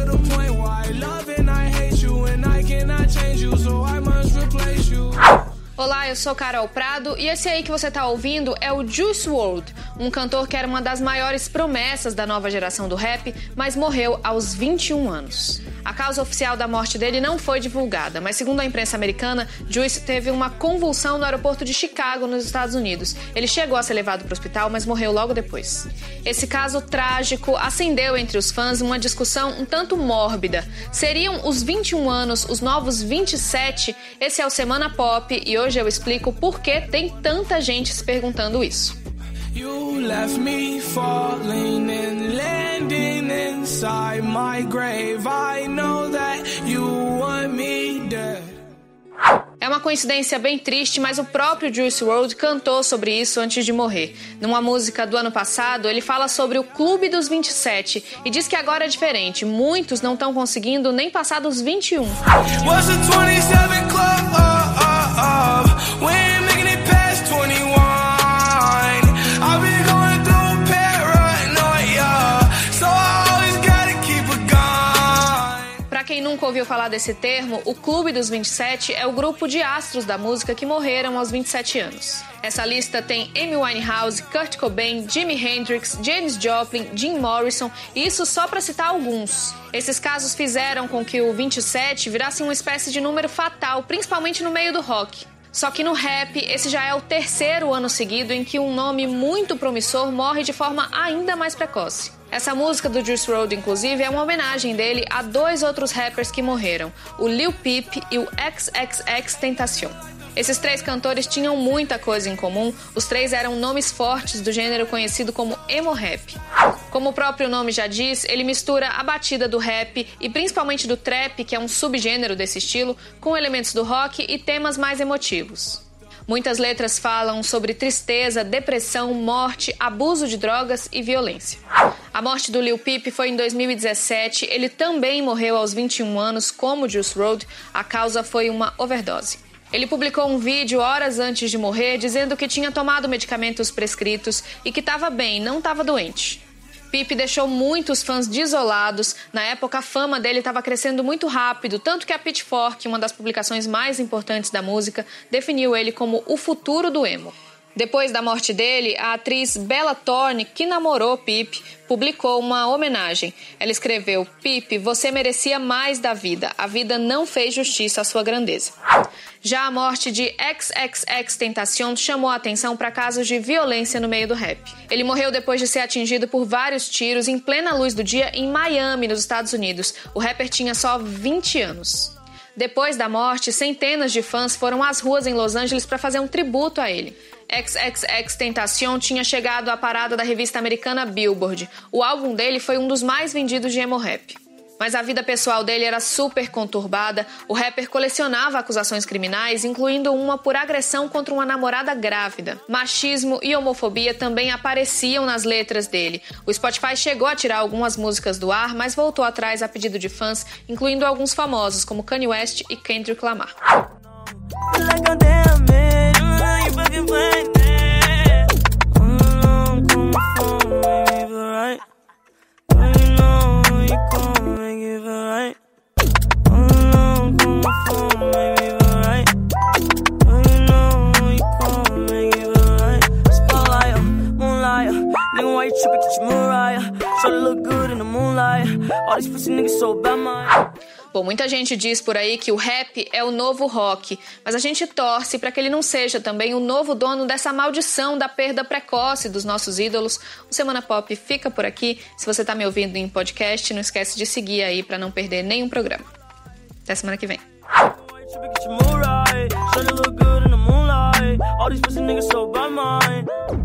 the point why love and I hate you and I cannot change you, so I must replace you. Olá, eu sou Carol Prado e esse aí que você está ouvindo é o Juice WRLD, um cantor que era uma das maiores promessas da nova geração do rap, mas morreu aos 21 anos. A causa oficial da morte dele não foi divulgada, mas segundo a imprensa americana, Juice teve uma convulsão no aeroporto de Chicago, nos Estados Unidos. Ele chegou a ser levado para o hospital, mas morreu logo depois. Esse caso trágico acendeu entre os fãs uma discussão um tanto mórbida. Seriam os 21 anos os novos 27? Esse é o Semana Pop e hoje eu explico por que tem tanta gente se perguntando isso. You left me falling and landing my grave. I know that you want me dead. É uma coincidência bem triste, mas o próprio Juice WRLD cantou sobre isso antes de morrer. Numa música do ano passado, ele fala sobre o Clube dos 27 e diz que agora é diferente. Muitos não estão conseguindo nem passar dos 21. Nunca ouviu falar desse termo, o Clube dos 27 é o grupo de astros da música que morreram aos 27 anos. Essa lista tem Amy Winehouse, Kurt Cobain, Jimi Hendrix, James Joplin, Jim Morrison, e isso só para citar alguns. Esses casos fizeram com que o 27 virasse uma espécie de número fatal, principalmente no meio do rock. Só que no rap, esse já é o terceiro ano seguido em que um nome muito promissor morre de forma ainda mais precoce. Essa música do Juice WRLD, inclusive, é uma homenagem dele a dois outros rappers que morreram, o Lil Peep e o XXX Tentacion. Esses três cantores tinham muita coisa em comum, os três eram nomes fortes do gênero conhecido como emo rap. Como o próprio nome já diz, ele mistura a batida do rap e principalmente do trap, que é um subgênero desse estilo, com elementos do rock e temas mais emotivos. Muitas letras falam sobre tristeza, depressão, morte, abuso de drogas e violência. A morte do Lil Peep foi em 2017. Ele também morreu aos 21 anos, como Juice WRLD. A causa foi uma overdose. Ele publicou um vídeo horas antes de morrer dizendo que tinha tomado medicamentos prescritos e que estava bem, não estava doente. Pip deixou muitos fãs desolados. Na época, a fama dele estava crescendo muito rápido, tanto que a Pitchfork, uma das publicações mais importantes da música, definiu ele como o futuro do emo. Depois da morte dele, a atriz Bella Thorne, que namorou Pip, publicou uma homenagem. Ela escreveu: Pip, você merecia mais da vida. A vida não fez justiça à sua grandeza. Já a morte de XXX Tentacion chamou a atenção para casos de violência no meio do rap. Ele morreu depois de ser atingido por vários tiros em plena luz do dia em Miami, nos Estados Unidos. O rapper tinha só 20 anos. Depois da morte, centenas de fãs foram às ruas em Los Angeles para fazer um tributo a ele. XXX Tentacion tinha chegado à parada da revista americana Billboard. O álbum dele foi um dos mais vendidos de emo rap. Mas a vida pessoal dele era super conturbada. O rapper colecionava acusações criminais, incluindo uma por agressão contra uma namorada grávida. Machismo e homofobia também apareciam nas letras dele. O Spotify chegou a tirar algumas músicas do ar, mas voltou atrás a pedido de fãs, incluindo alguns famosos como Kanye West e Kendrick Lamar. Bom, muita gente diz por aí que o rap é o novo rock, mas a gente torce para que ele não seja também o novo dono dessa maldição da perda precoce dos nossos ídolos. O Semana Pop fica por aqui. Se você está me ouvindo em podcast, não esquece de seguir aí para não perder nenhum programa. Até semana que vem. All these pussy niggas so bad, man.